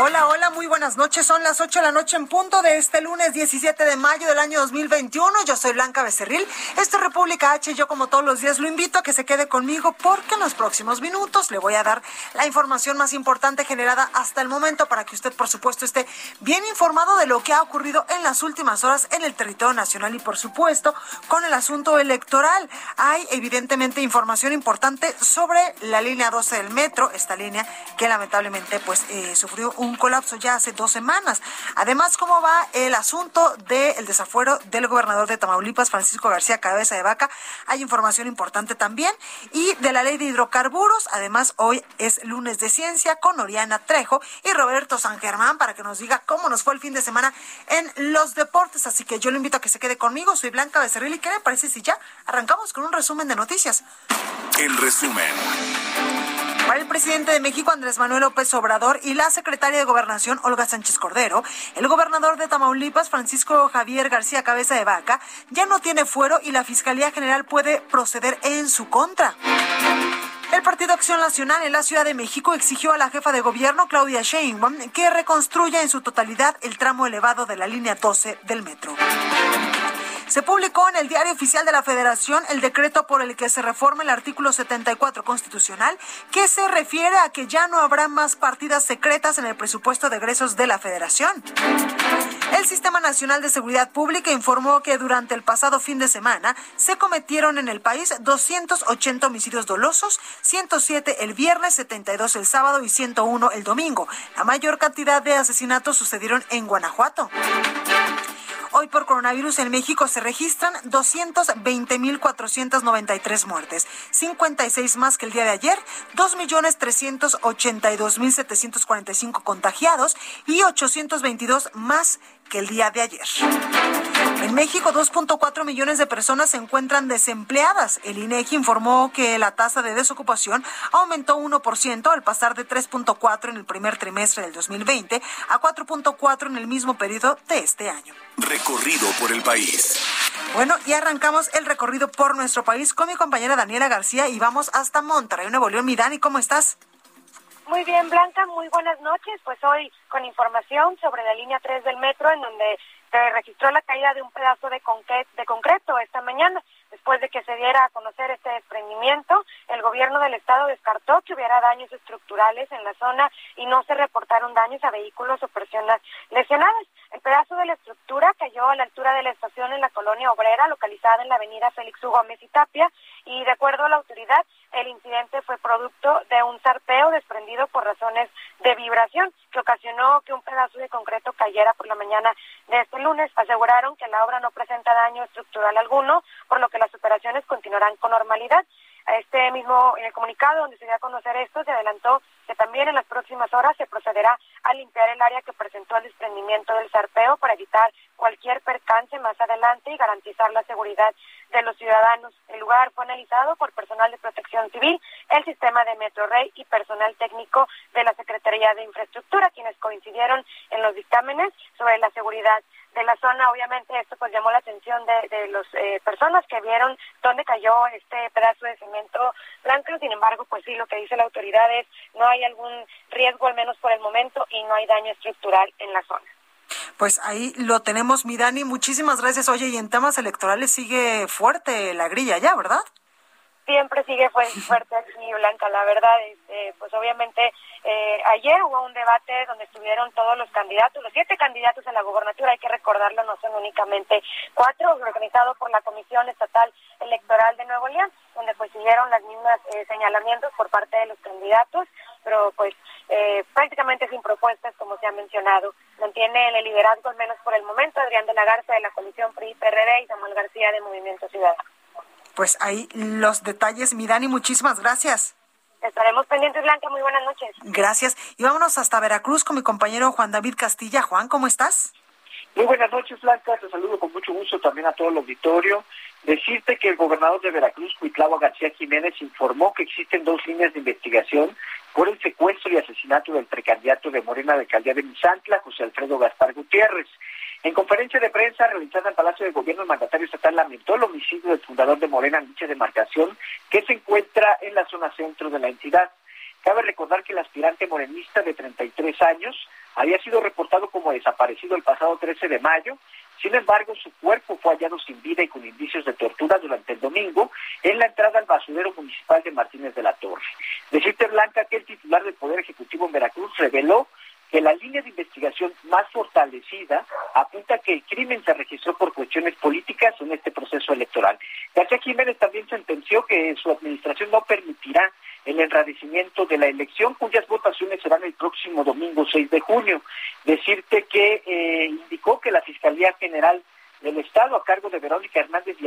Hola, hola, muy buenas noches. Son las 8 de la noche en punto de este lunes 17 de mayo del año 2021. Yo soy Blanca Becerril. Esto es República H. Yo, como todos los días, lo invito a que se quede conmigo porque en los próximos minutos le voy a dar la información más importante generada hasta el momento para que usted, por supuesto, esté bien informado de lo que ha ocurrido en las últimas horas en el territorio nacional y, por supuesto, con el asunto electoral. Hay, evidentemente, información importante sobre la línea 12 del metro, esta línea que lamentablemente, pues, eh, sufrió un un colapso ya hace dos semanas. Además, ¿cómo va el asunto del desafuero del gobernador de Tamaulipas, Francisco García Cabeza de Vaca? Hay información importante también. Y de la ley de hidrocarburos, además, hoy es lunes de ciencia con Oriana Trejo y Roberto San Germán para que nos diga cómo nos fue el fin de semana en los deportes. Así que yo le invito a que se quede conmigo. Soy Blanca Becerril y ¿qué le parece si ya arrancamos con un resumen de noticias? El resumen. Para el presidente de México, Andrés Manuel López Obrador, y la secretaria de Gobernación, Olga Sánchez Cordero, el gobernador de Tamaulipas, Francisco Javier García Cabeza de Vaca, ya no tiene fuero y la Fiscalía General puede proceder en su contra. El Partido Acción Nacional en la Ciudad de México exigió a la jefa de gobierno, Claudia Sheinbaum, que reconstruya en su totalidad el tramo elevado de la línea 12 del metro. Se publicó en el Diario Oficial de la Federación el decreto por el que se reforma el artículo 74 constitucional, que se refiere a que ya no habrá más partidas secretas en el presupuesto de egresos de la Federación. El Sistema Nacional de Seguridad Pública informó que durante el pasado fin de semana se cometieron en el país 280 homicidios dolosos, 107 el viernes, 72 el sábado y 101 el domingo. La mayor cantidad de asesinatos sucedieron en Guanajuato. Hoy por coronavirus en México se registran 220.493 muertes, 56 más que el día de ayer, 2.382.745 contagiados y 822 más que el día de ayer. En México, 2.4 millones de personas se encuentran desempleadas. El INEGI informó que la tasa de desocupación aumentó 1% al pasar de 3.4 en el primer trimestre del 2020 a 4.4 en el mismo periodo de este año. Recorrido por el país. Bueno, y arrancamos el recorrido por nuestro país con mi compañera Daniela García y vamos hasta Monterrey, Nuevo León. Mi Dani, ¿cómo estás? Muy bien, Blanca, muy buenas noches. Pues hoy con información sobre la línea 3 del metro, en donde se registró la caída de un pedazo de, de concreto esta mañana. Después de que se diera a conocer este desprendimiento, el gobierno del estado descartó que hubiera daños estructurales en la zona y no se reportaron daños a vehículos o personas lesionadas. El pedazo de la estructura cayó a la altura de la estación en la colonia obrera, localizada en la avenida Félix U. Gómez y Tapia, y de acuerdo a la autoridad, el incidente fue producto de un zarpeo desprendido por razones de vibración que ocasionó que un pedazo de concreto cayera por la mañana de este lunes. Aseguraron que la obra no presenta daño estructural alguno, por lo que las operaciones continuarán con normalidad. Este mismo en el comunicado donde se dio a conocer esto se adelantó que también en las próximas horas se procederá a limpiar el área que presentó el desprendimiento del zarpeo para evitar cualquier percance más adelante y garantizar la seguridad de los ciudadanos. El lugar fue analizado por personal de protección civil, el sistema de Metrorrey y personal técnico de la Secretaría de Infraestructura, quienes coincidieron en los dictámenes sobre la seguridad de la zona. Obviamente esto pues llamó la atención de, de las eh, personas que vieron dónde cayó este pedazo de cemento blanco. Sin embargo, pues sí, lo que dice la autoridad es no hay algún riesgo, al menos por el momento, y no hay daño estructural en la zona. Pues ahí lo tenemos, mi Dani. Muchísimas gracias. Oye, y en temas electorales sigue fuerte la grilla ya, ¿verdad? Siempre sigue fuerte aquí, Blanca. La verdad, este, pues obviamente eh, ayer hubo un debate donde estuvieron todos los candidatos, los siete candidatos a la gobernatura, hay que recordarlo, no son únicamente cuatro, organizado por la Comisión Estatal Electoral de Nuevo León, donde pues siguieron las mismas eh, señalamientos por parte de los candidatos. pero pues eh, prácticamente sin propuestas, como se ha mencionado. Mantiene el liderazgo, al menos por el momento, Adrián de la Garza de la Coalición PRI-PRD y Samuel García de Movimiento Ciudadano. Pues ahí los detalles, mi Dani, muchísimas gracias. Estaremos pendientes, Blanca. Muy buenas noches. Gracias. Y vámonos hasta Veracruz con mi compañero Juan David Castilla. Juan, ¿cómo estás? Muy buenas noches, Blanca. Te saludo con mucho gusto también a todo el auditorio. Decirte que el gobernador de Veracruz, Cuitlava García Jiménez, informó que existen dos líneas de investigación por el secuestro y asesinato del precandidato de Morena de Alcaldía de Misantla, José Alfredo Gaspar Gutiérrez. En conferencia de prensa realizada en Palacio de Gobierno, el mandatario estatal lamentó el homicidio del fundador de Morena en dicha demarcación, que se encuentra en la zona centro de la entidad. Cabe recordar que el aspirante morenista de 33 años había sido reportado como desaparecido el pasado 13 de mayo. Sin embargo, su cuerpo fue hallado sin vida y con indicios de tortura durante el domingo en la entrada al basurero municipal de Martínez de la Torre. Decirte, Blanca, que el titular del Poder Ejecutivo en Veracruz reveló que la línea de investigación más fortalecida apunta que el crimen se registró por cuestiones políticas en este proceso electoral. García Jiménez también sentenció que su administración no permitirá el enradecimiento de la elección, cuyas votaciones serán el próximo domingo 6 de junio. Decirte que eh, indicó que la Fiscalía General del Estado, a cargo de Verónica Hernández y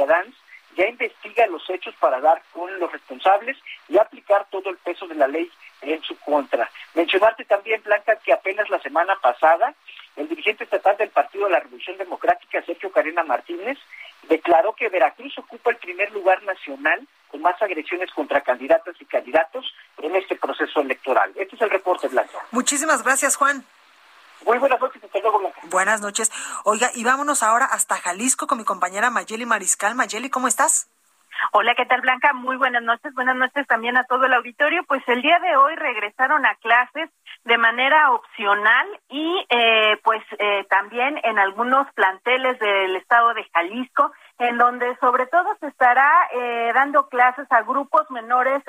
ya investiga los hechos para dar con los responsables y aplicar todo el peso de la ley en su contra. Mencionarte también, Blanca, que apenas la semana pasada el dirigente estatal del Partido de la Revolución Democrática, Sergio Carena Martínez, declaró que Veracruz ocupa el primer lugar nacional con más agresiones contra candidatas y candidatos en este proceso electoral. Este es el reporte, Blanca. Muchísimas gracias, Juan. Muy buenas noches, hasta luego, Blanca. Buenas noches. Oiga, y vámonos ahora hasta Jalisco con mi compañera Mayeli Mariscal. Mayeli, ¿cómo estás? Hola, ¿qué tal Blanca? Muy buenas noches. Buenas noches también a todo el auditorio. Pues el día de hoy regresaron a clases de manera opcional y eh, pues eh, también en algunos planteles del estado de Jalisco, en donde sobre todo se estará eh, dando clases a grupos menores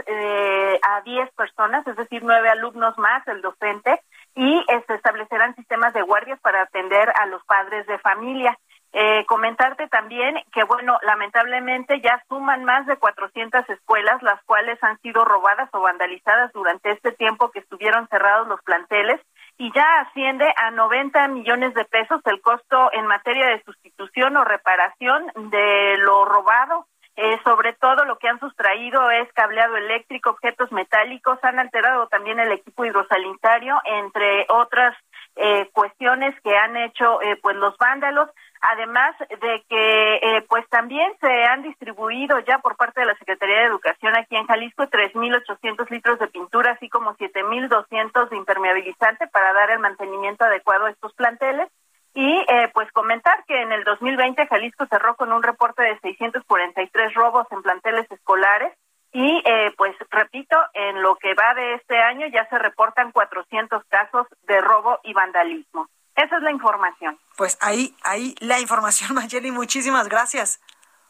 a 10 personas, es decir, nueve alumnos más, el docente, y se establecerán sistemas de guardias para atender a los padres de familia. Eh, comentarte también que, bueno, lamentablemente ya suman más de 400 escuelas, las cuales han sido robadas o vandalizadas durante este tiempo que estuvieron cerrados los planteles y ya asciende a 90 millones de pesos el costo en materia de sustitución o reparación de lo robado. Eh, sobre todo lo que han sustraído es cableado eléctrico, objetos metálicos, han alterado también el equipo hidrosanitario, entre otras eh, cuestiones que han hecho pues los vándalos además de que eh, pues también se han distribuido ya por parte de la Secretaría de Educación aquí en Jalisco 3.800 litros de pintura, así como 7.200 de impermeabilizante para dar el mantenimiento adecuado a estos planteles. Y eh, pues comentar que en el 2020 Jalisco cerró con un reporte de 643 robos en planteles escolares y eh, pues repito, en lo que va de este año ya se reportan 400 casos de robo y vandalismo. Esa es la información. Pues ahí, ahí la información, Mayeli. Muchísimas gracias.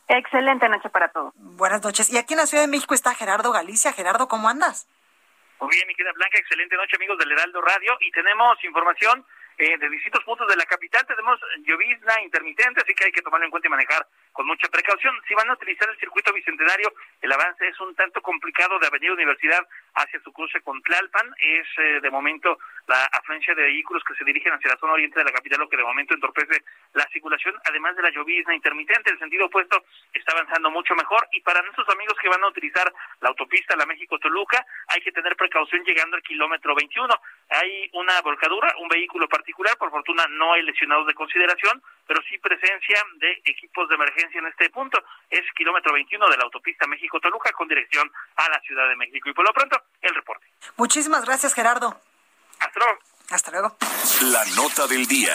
Excelente noche para todos. Buenas noches. Y aquí en la Ciudad de México está Gerardo Galicia. Gerardo, ¿cómo andas? Muy bien, mi querida Blanca. Excelente noche, amigos del Heraldo Radio. Y tenemos información eh, de distintos puntos de la capital. Tenemos llovizna intermitente, así que hay que tomarlo en cuenta y manejar con mucha precaución. Si van a utilizar el circuito bicentenario, el avance es un tanto complicado de Avenida Universidad hacia su cruce con Tlalpan. Es eh, de momento la afluencia de vehículos que se dirigen hacia la zona oriente de la capital, lo que de momento entorpece la circulación, además de la llovizna intermitente. El sentido opuesto está avanzando mucho mejor. Y para nuestros amigos que van a utilizar la autopista La México-Toluca, hay que tener precaución llegando al kilómetro 21. Hay una volcadura, un vehículo particular, por fortuna no hay lesionados de consideración, pero sí presencia de equipos de emergencia en este punto. Es kilómetro 21 de la autopista México-Toluca con dirección a la Ciudad de México. Y por lo pronto, el reporte. Muchísimas gracias, Gerardo. Hasta luego. Hasta luego. La nota del día.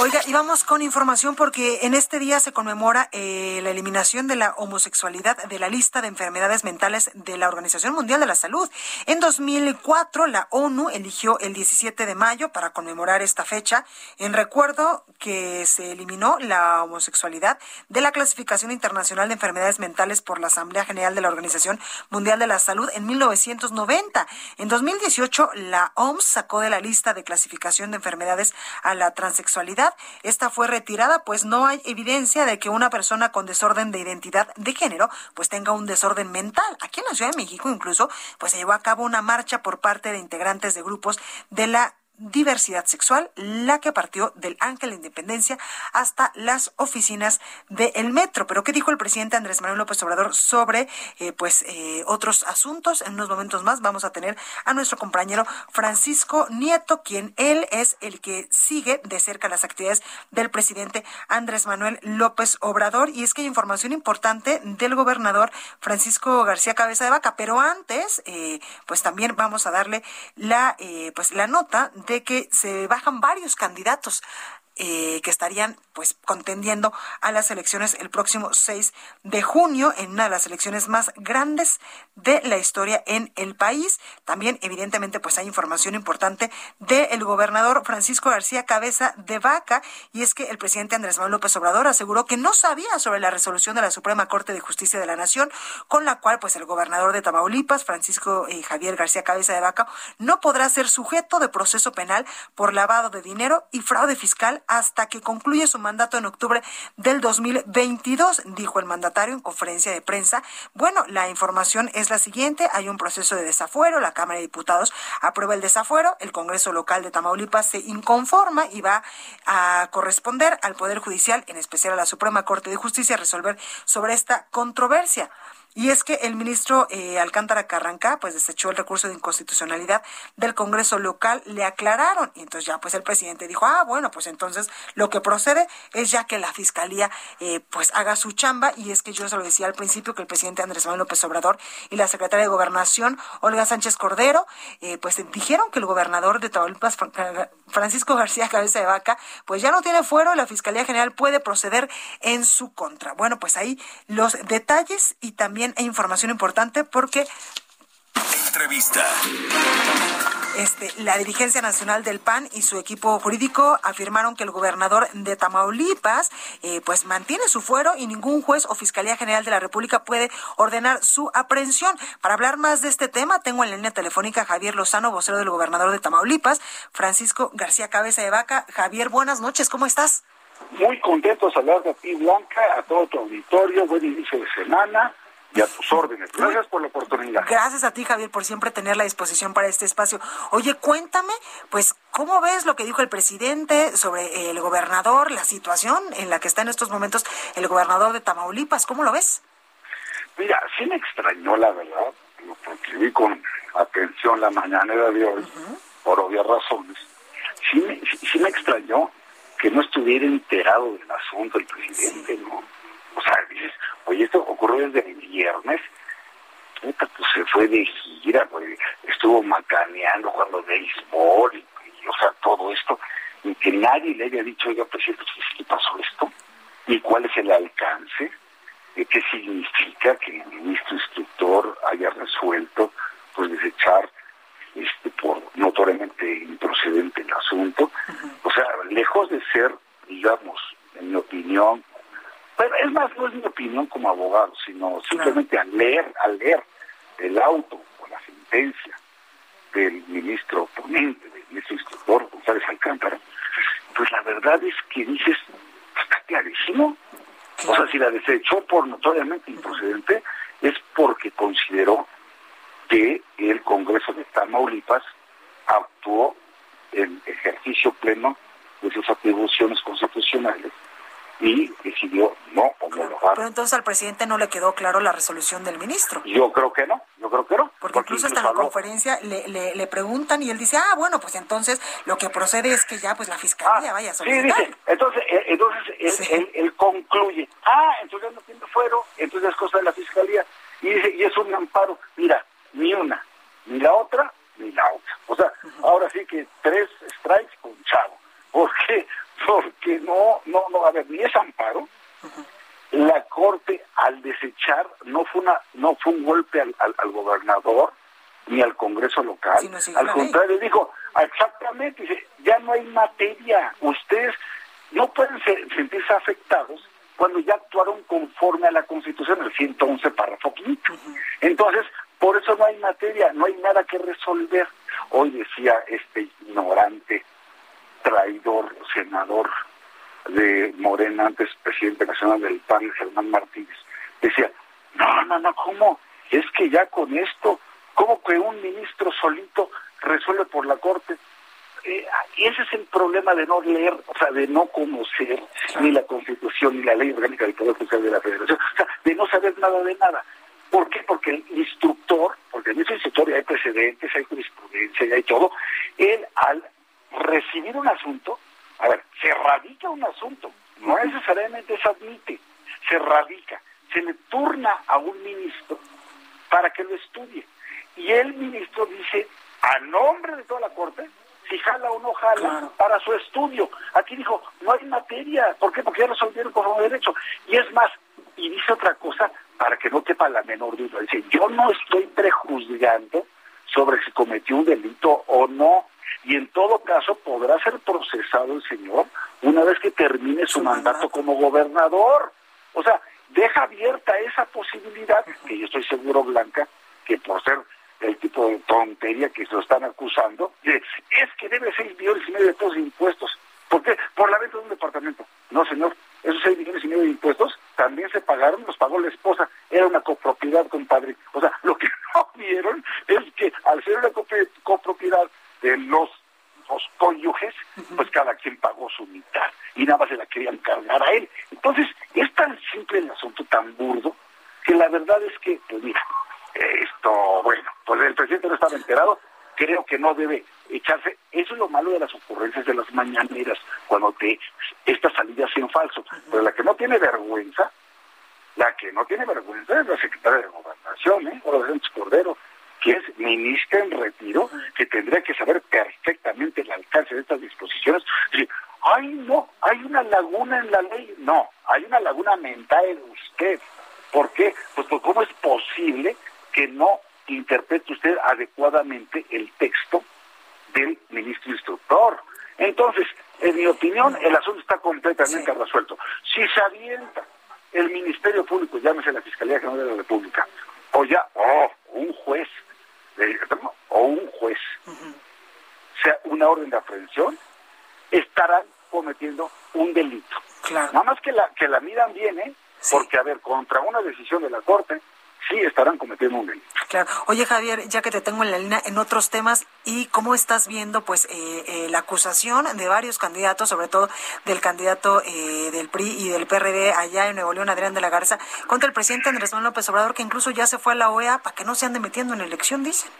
Oiga, y vamos con información porque en este día se conmemora eh, la eliminación de la homosexualidad de la lista de enfermedades mentales de la Organización Mundial de la Salud. En 2004, la ONU eligió el 17 de mayo para conmemorar esta fecha en recuerdo que se eliminó la homosexualidad de la clasificación internacional de enfermedades mentales por la Asamblea General de la Organización Mundial de la Salud en 1990. En 2018, la OMS sacó de la lista de clasificación de enfermedades a la transexualidad. Esta fue retirada, pues no hay evidencia de que una persona con desorden de identidad de género, pues tenga un desorden mental. Aquí en la Ciudad de México, incluso, pues se llevó a cabo una marcha por parte de integrantes de grupos de la diversidad sexual, la que partió del Ángel de Independencia hasta las oficinas del metro. Pero ¿qué dijo el presidente Andrés Manuel López Obrador sobre eh, pues eh, otros asuntos? En unos momentos más vamos a tener a nuestro compañero Francisco Nieto, quien él es el que sigue de cerca las actividades del presidente Andrés Manuel López Obrador. Y es que hay información importante del gobernador Francisco García Cabeza de Vaca. Pero antes, eh, pues también vamos a darle la pues la nota de que se bajan varios candidatos eh, que estarían pues contendiendo a las elecciones el próximo 6 de junio en una de las elecciones más grandes de la historia en el país. También evidentemente pues hay información importante del gobernador Francisco García Cabeza de Vaca y es que el presidente Andrés Manuel López Obrador aseguró que no sabía sobre la resolución de la Suprema Corte de Justicia de la Nación con la cual pues el gobernador de Tamaulipas Francisco eh, Javier García Cabeza de Vaca no podrá ser sujeto de proceso penal por lavado de dinero y fraude fiscal hasta que concluye su mandato en octubre del 2022, dijo el mandatario en conferencia de prensa. Bueno, la información es la siguiente. Hay un proceso de desafuero. La Cámara de Diputados aprueba el desafuero. El Congreso local de Tamaulipas se inconforma y va a corresponder al Poder Judicial, en especial a la Suprema Corte de Justicia, resolver sobre esta controversia. Y es que el ministro eh, Alcántara Carranca, pues desechó el recurso de inconstitucionalidad del Congreso local, le aclararon. Y entonces ya, pues el presidente dijo, ah, bueno, pues entonces lo que procede es ya que la fiscalía, eh, pues haga su chamba. Y es que yo se lo decía al principio que el presidente Andrés Manuel López Obrador y la secretaria de Gobernación, Olga Sánchez Cordero, eh, pues dijeron que el gobernador de Tamaulipas, Francisco García Cabeza de Vaca, pues ya no tiene fuero y la fiscalía general puede proceder en su contra. Bueno, pues ahí los detalles y también hay información importante porque Entrevista. Este, la dirigencia nacional del PAN y su equipo jurídico afirmaron que el gobernador de Tamaulipas eh, pues mantiene su fuero y ningún juez o fiscalía general de la República puede ordenar su aprehensión. Para hablar más de este tema, tengo en la línea telefónica a Javier Lozano, vocero del gobernador de Tamaulipas, Francisco García Cabeza de Vaca. Javier, buenas noches, ¿cómo estás? Muy contento de hablar de ti, Blanca, a todo tu auditorio, buen inicio de semana y a tus órdenes. Gracias por la oportunidad. Gracias a ti, Javier, por siempre tener la disposición para este espacio. Oye, cuéntame, pues, ¿cómo ves lo que dijo el presidente sobre el gobernador, la situación en la que está en estos momentos el gobernador de Tamaulipas? ¿Cómo lo ves? Mira, sí me extrañó, la verdad, porque vi con atención la mañanera de hoy, por obvias razones. Sí me, sí me extrañó que no estuviera enterado del asunto el presidente, ¿no? O sea, dices, oye, esto ocurrió desde el viernes. Puta, pues se fue de gira, pues, estuvo macaneando, jugando béisbol, y, o sea, todo esto. Y que nadie le haya dicho, oiga, presidente, pues, ¿qué pasó esto? ¿Y cuál es el alcance? ¿De qué significa que el ministro instructor haya resuelto pues desechar este por notoriamente improcedente el asunto? O sea, lejos de ser, digamos, en mi opinión, pero es más, no es mi opinión como abogado, sino simplemente al leer, al leer el auto o la sentencia del ministro ponente, del ministro instructor González Alcántara, pues la verdad es que dices, está clarísimo. O sea, si la desechó por notoriamente improcedente, es porque consideró que el Congreso de Tamaulipas actuó en ejercicio pleno de sus atribuciones constitucionales y decidió no homologar. Pero entonces al presidente no le quedó claro la resolución del ministro. Yo creo que no, yo creo que no. Porque, incluso hasta en la conferencia le, le, preguntan y él dice, ah, bueno, pues entonces lo que procede es que ya pues la fiscalía ah, vaya a solicitar. Sí, dice, entonces, eh, entonces él, concluye, ah, entonces no tiene fuero, entonces es cosa de la fiscalía. Y dice, y es un amparo, mira, ni una, ni la otra, ni la otra. O sea, ahora sí que tres strikes con chavo. ¿Por qué? Porque no, no, no, a ver, ni es amparo. La Corte al desechar no fue una, no fue un golpe al, al, gobernador ni al Congreso local. al contrario, dijo, exactamente, dice, ya no hay materia. Ustedes no pueden sentirse afectados cuando ya actuaron conforme a la Constitución, el 111 párrafo quinto. Entonces, por eso no hay materia, no hay nada que resolver. Hoy decía este ignorante traidor senador de Morena, antes del PAN, Germán Martínez, decía, no, no, no, ¿cómo? Es que ya con esto, ¿cómo que un ministro solito resuelve por la Corte? Eh, y ese es el problema de no leer, o sea, de no conocer ni la Constitución ni la Ley Orgánica del Poder Judicial de la Federación, o sea, de no saber nada de nada. ¿Por qué? Porque el instructor, porque en ese instructor hay precedentes, hay jurisprudencia y hay todo, él al recibir un asunto, a ver, se radica un asunto, no necesariamente se admite, se radica, se le turna a un ministro para que lo estudie. Y el ministro dice, a nombre de toda la Corte, si jala o no jala para su estudio. Aquí dijo, no hay materia. ¿Por qué? Porque ya resolvieron conforme derecho. Y es más, y dice otra cosa para que no quepa la menor duda. Dice, yo no estoy prejuzgando sobre si cometió un delito o no. Y en todo caso podrá ser procesado el señor una vez que termine su, mandato, como gobernador. O sea, deja abierta esa posibilidad, que yo estoy seguro, Blanca, que por ser el tipo de tontería que se lo están acusando, es que debe ser millones y medio de todos los impuestos. ¿Por qué? Por la venta de un departamento. No, señor, esos seis millones y medio de impuestos también se pagaron, los pagó la esposa, era una copropiedad, compadre. O sea, lo que no vieron es que al ser una copropiedad de los, los cónyuges, pues cada quien pagó su mitad y nada más se la querían cargar a él. Entonces, es tan simple el asunto, tan burdo, que la verdad es que, pues mira, esto, bueno, pues el presidente no estaba enterado, creo que no debe echarse. Eso es lo malo de las ocurrencias de las mañaneras, cuando te estas salidas en falso. Pero la que no tiene vergüenza, la que no tiene vergüenza es la secretaria de Gobernación, ¿eh? Sánchez Cordero, que es ministra en retiro, que tendría que saber perfectamente el alcance de estas disposiciones. Decir, ay, no, hay una laguna en la ley. No, hay una laguna mental en usted. ¿Por qué? Pues, pues ¿cómo es posible que no interprete usted adecuadamente el texto del ministro instructor. Entonces, en mi opinión, el asunto está completamente resuelto. Si se avienta el Ministerio Público, llámese la Fiscalía General de la República, o ya, o un juez, o un juez, sea una orden de aprehensión, estarán cometiendo un delito. Nada más que la, que la miran bien, ¿eh? Porque, a ver, contra una decisión de la Corte, sí estarán cometiendo un delito. Claro. Oye, Javier, ya que te tengo en la línea en otros temas, ¿y cómo estás viendo pues eh, eh, la acusación de varios candidatos, sobre todo del candidato eh, del PRI y del PRD allá en Nuevo León, Adrián de la Garza, contra el presidente Andrés Manuel López Obrador, que incluso ya se fue a la OEA para que no se ande metiendo en elección, dicen?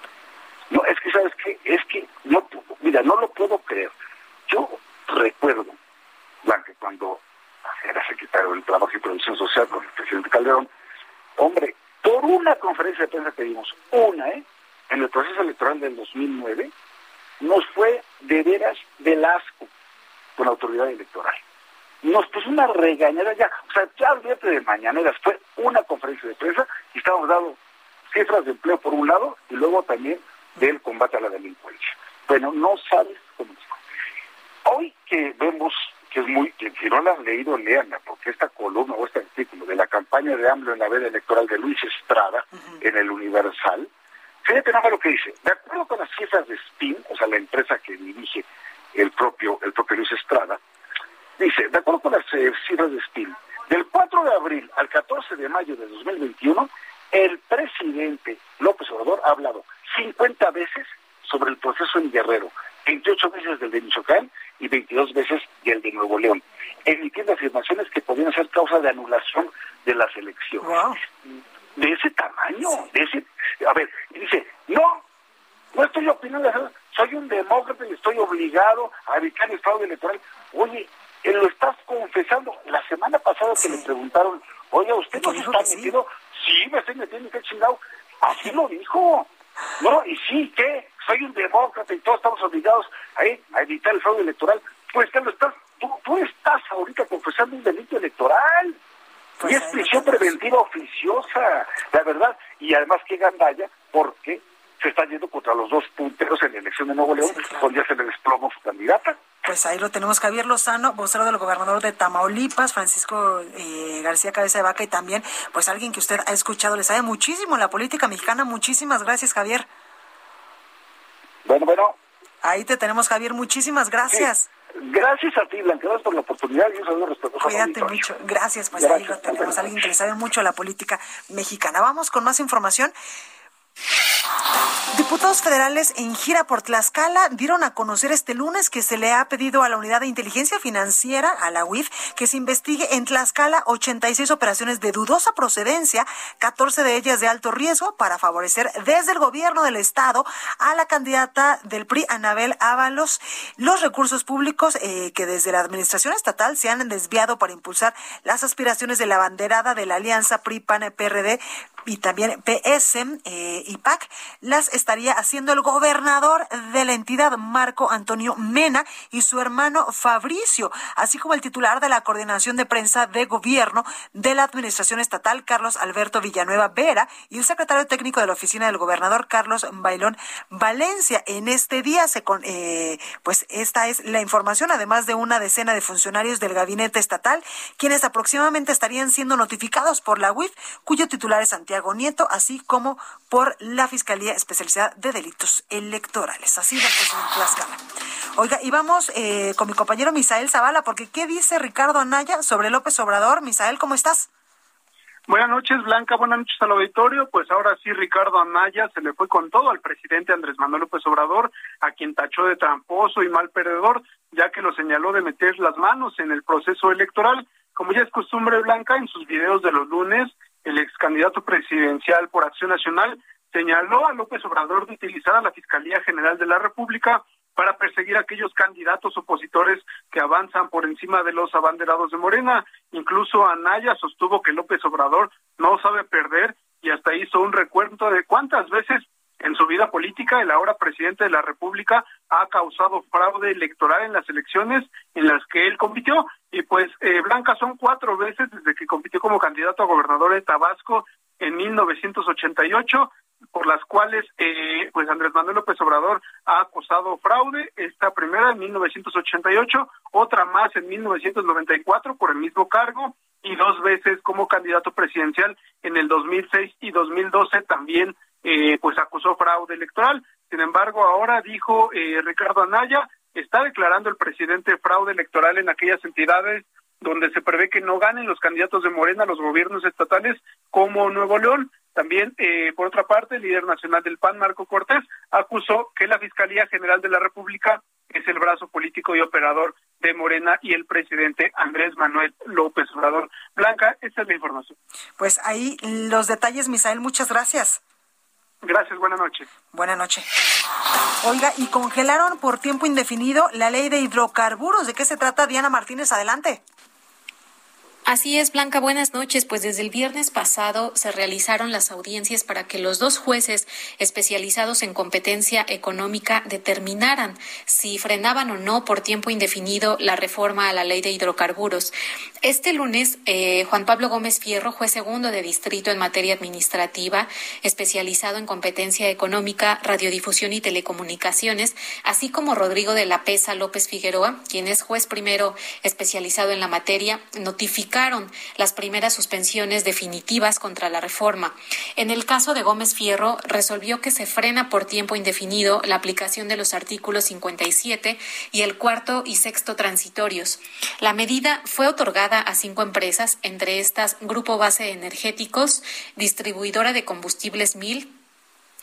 No, es que, ¿sabes qué? Es que, no, mira, no lo puedo creer. Yo recuerdo, Blanca, cuando era secretario del Trabajo y Producción Social con el presidente Calderón, hombre, por una conferencia de prensa que dimos, una, ¿eh? En el proceso electoral del 2009, nos fue de veras del asco con la autoridad electoral. Nos puso una regañada ya, o sea, ya olvídate de mañaneras, fue una conferencia de prensa y estábamos dando cifras de empleo por un lado y luego también del combate a la delincuencia. Bueno, no sabes cómo está. Hoy que vemos que es muy, que si no la han leído, leanla, porque esta columna o este artículo de la campaña de AMLO en la veda electoral de Luis Estrada en el Universal, fíjate nada lo que dice. De acuerdo con las cifras de SPIN, o sea, la empresa que dirige el propio, el propio Luis Estrada, dice, de acuerdo con las eh, cifras de SPIN, del 4 de abril al 14 de mayo de 2021, el presidente López Obrador ha hablado 50 veces sobre el proceso en Guerrero, 28 veces del de Michoacán y 22 veces del de Nuevo León, emitiendo afirmaciones que podrían ser causa de anulación de las elecciones. De ese tamaño, de ese... A ver, dice, no, no estoy opinando, soy un demócrata y estoy obligado a evitar el fraude electoral. Oye, él lo estás confesando. La semana pasada que le preguntaron, oye, ¿usted no se está metiendo? Sí. me estoy metiendo, qué chingado. Así lo dijo. No, y sí, ¿qué? Soy un demócrata y todos estamos obligados a, a evitar el fraude electoral. Pues que lo estás, tú, estás ahorita confesando un delito electoral. Pues y es prisión preventiva oficiosa, la verdad. Y además que gandalla, porque se está yendo contra los dos punteros en la elección de Nuevo León, donde ya se le desplomó su candidata. Pues ahí lo tenemos, Javier Lozano, vocero del gobernador de Tamaulipas, Francisco eh, García Cabeza de Vaca y también, pues alguien que usted ha escuchado, le sabe muchísimo la política mexicana. Muchísimas gracias, Javier. Bueno, bueno. Ahí te tenemos, Javier. Muchísimas gracias. Gracias a ti, Blanca, gracias por la oportunidad y un saludo respetuoso. Cuídate mucho. Gracias, pues ahí lo tenemos. Alguien que le sabe mucho la política mexicana. Vamos con más información. Diputados federales en gira por Tlaxcala dieron a conocer este lunes que se le ha pedido a la Unidad de Inteligencia Financiera, a la UIF, que se investigue en Tlaxcala 86 operaciones de dudosa procedencia, 14 de ellas de alto riesgo, para favorecer desde el gobierno del Estado a la candidata del PRI, Anabel Ábalos, los recursos públicos eh, que desde la Administración Estatal se han desviado para impulsar las aspiraciones de la banderada de la Alianza PRI-PAN-PRD y también PS eh, y PAC, las estaría haciendo el gobernador de la entidad, Marco Antonio Mena, y su hermano Fabricio, así como el titular de la coordinación de prensa de gobierno de la administración estatal, Carlos Alberto Villanueva Vera, y el secretario técnico de la oficina del gobernador, Carlos Bailón Valencia. En este día se con, eh, pues esta es la información, además de una decena de funcionarios del gabinete estatal, quienes aproximadamente estarían siendo notificados por la UIF, cuyo titular es Santiago Nieto, así como por la Fiscalía Especializada de Delitos Electorales. Así de en Tlaxcala. Oiga, y vamos eh, con mi compañero Misael Zavala, porque ¿qué dice Ricardo Anaya sobre López Obrador? Misael, ¿cómo estás? Buenas noches, Blanca. Buenas noches al auditorio. Pues ahora sí, Ricardo Anaya se le fue con todo al presidente Andrés Manuel López Obrador, a quien tachó de tramposo y mal perdedor, ya que lo señaló de meter las manos en el proceso electoral. Como ya es costumbre, Blanca, en sus videos de los lunes, el ex candidato presidencial por Acción Nacional, señaló a López Obrador de utilizar a la Fiscalía General de la República para perseguir a aquellos candidatos opositores que avanzan por encima de los abanderados de Morena. Incluso Anaya sostuvo que López Obrador no sabe perder y hasta hizo un recuento de cuántas veces en su vida política el ahora presidente de la República ha causado fraude electoral en las elecciones en las que él compitió y pues eh, Blanca son cuatro veces desde que compitió como candidato a gobernador de Tabasco en 1988 por las cuales eh, pues Andrés Manuel López Obrador ha acusado fraude, esta primera en 1988, otra más en 1994 por el mismo cargo y dos veces como candidato presidencial en el 2006 y 2012 también eh, pues acusó fraude electoral. Sin embargo, ahora dijo eh, Ricardo Anaya, está declarando el presidente fraude electoral en aquellas entidades donde se prevé que no ganen los candidatos de Morena los gobiernos estatales como Nuevo León. También, eh, por otra parte, el líder nacional del PAN, Marco Cortés, acusó que la Fiscalía General de la República es el brazo político y operador de Morena y el presidente Andrés Manuel López Obrador. Blanca, esta es la información. Pues ahí los detalles, Misael, muchas gracias. Gracias, buenas noches. Buenas noches. Oiga, y congelaron por tiempo indefinido la ley de hidrocarburos. ¿De qué se trata, Diana Martínez? Adelante. Así es, Blanca, buenas noches. Pues desde el viernes pasado se realizaron las audiencias para que los dos jueces especializados en competencia económica determinaran si frenaban o no por tiempo indefinido la reforma a la ley de hidrocarburos. Este lunes, eh, Juan Pablo Gómez Fierro, juez segundo de distrito en materia administrativa, especializado en competencia económica, radiodifusión y telecomunicaciones, así como Rodrigo de la Pesa López Figueroa, quien es juez primero especializado en la materia, las primeras suspensiones definitivas contra la reforma. En el caso de Gómez Fierro, resolvió que se frena por tiempo indefinido la aplicación de los artículos 57 y el cuarto y sexto transitorios. La medida fue otorgada a cinco empresas, entre estas Grupo Base Energéticos, Distribuidora de Combustibles Mil,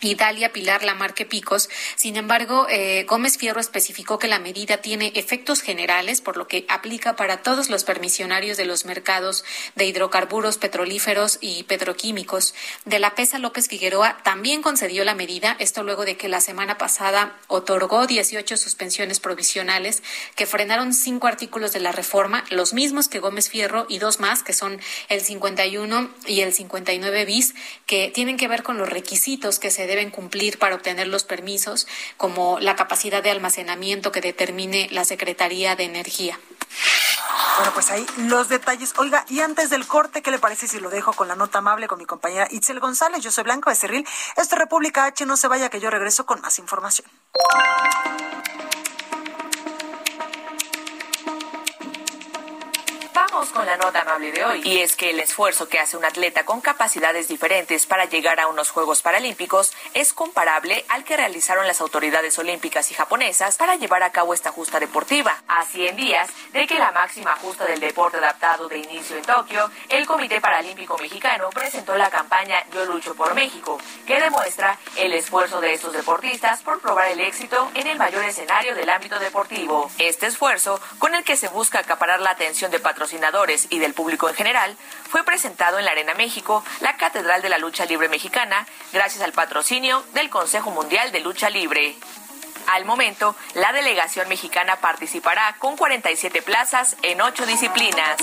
y Dalia Pilar Lamarque Picos. Sin embargo, eh, Gómez Fierro especificó que la medida tiene efectos generales, por lo que aplica para todos los permisionarios de los mercados de hidrocarburos petrolíferos y petroquímicos. De la PESA López Figueroa también concedió la medida, esto luego de que la semana pasada otorgó 18 suspensiones provisionales que frenaron cinco artículos de la reforma, los mismos que Gómez Fierro y dos más, que son el 51 y el 59 bis, que tienen que ver con los requisitos que se deben cumplir para obtener los permisos, como la capacidad de almacenamiento que determine la Secretaría de Energía. Bueno, pues ahí los detalles. Oiga, y antes del corte, ¿qué le parece si lo dejo con la nota amable con mi compañera Itzel González? Yo soy Blanco de Cerril. Esto es República H. No se vaya que yo regreso con más información. Vamos con la nota amable de hoy. Y es que el esfuerzo que hace un atleta con capacidades diferentes para llegar a unos Juegos Paralímpicos es comparable al que realizaron las autoridades olímpicas y japonesas para llevar a cabo esta justa deportiva. A 100 días de que la máxima justa del deporte adaptado de inicio en Tokio, el Comité Paralímpico Mexicano presentó la campaña Yo lucho por México, que demuestra el esfuerzo de estos deportistas por probar el éxito en el mayor escenario del ámbito deportivo. Este esfuerzo, con el que se busca acaparar la atención de patrocinadores y del público en general, fue presentado en la Arena México, la Catedral de la Lucha Libre Mexicana, gracias al patrocinio del Consejo Mundial de Lucha Libre. Al momento, la delegación mexicana participará con 47 plazas en ocho disciplinas.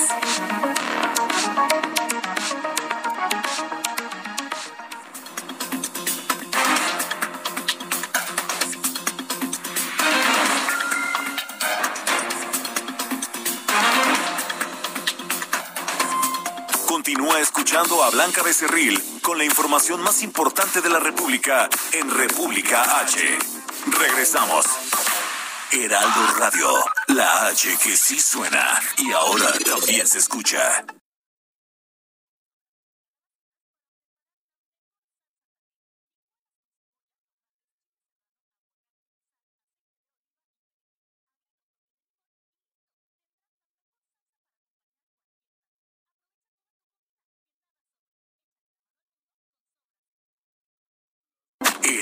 Escuchando a Blanca Becerril con la información más importante de la República en República H. Regresamos. Heraldo Radio, la H que sí suena y ahora también se escucha.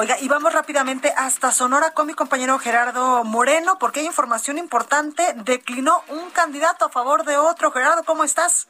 Oiga, y vamos rápidamente hasta Sonora con mi compañero Gerardo Moreno, porque hay información importante. Declinó un candidato a favor de otro. Gerardo, ¿cómo estás?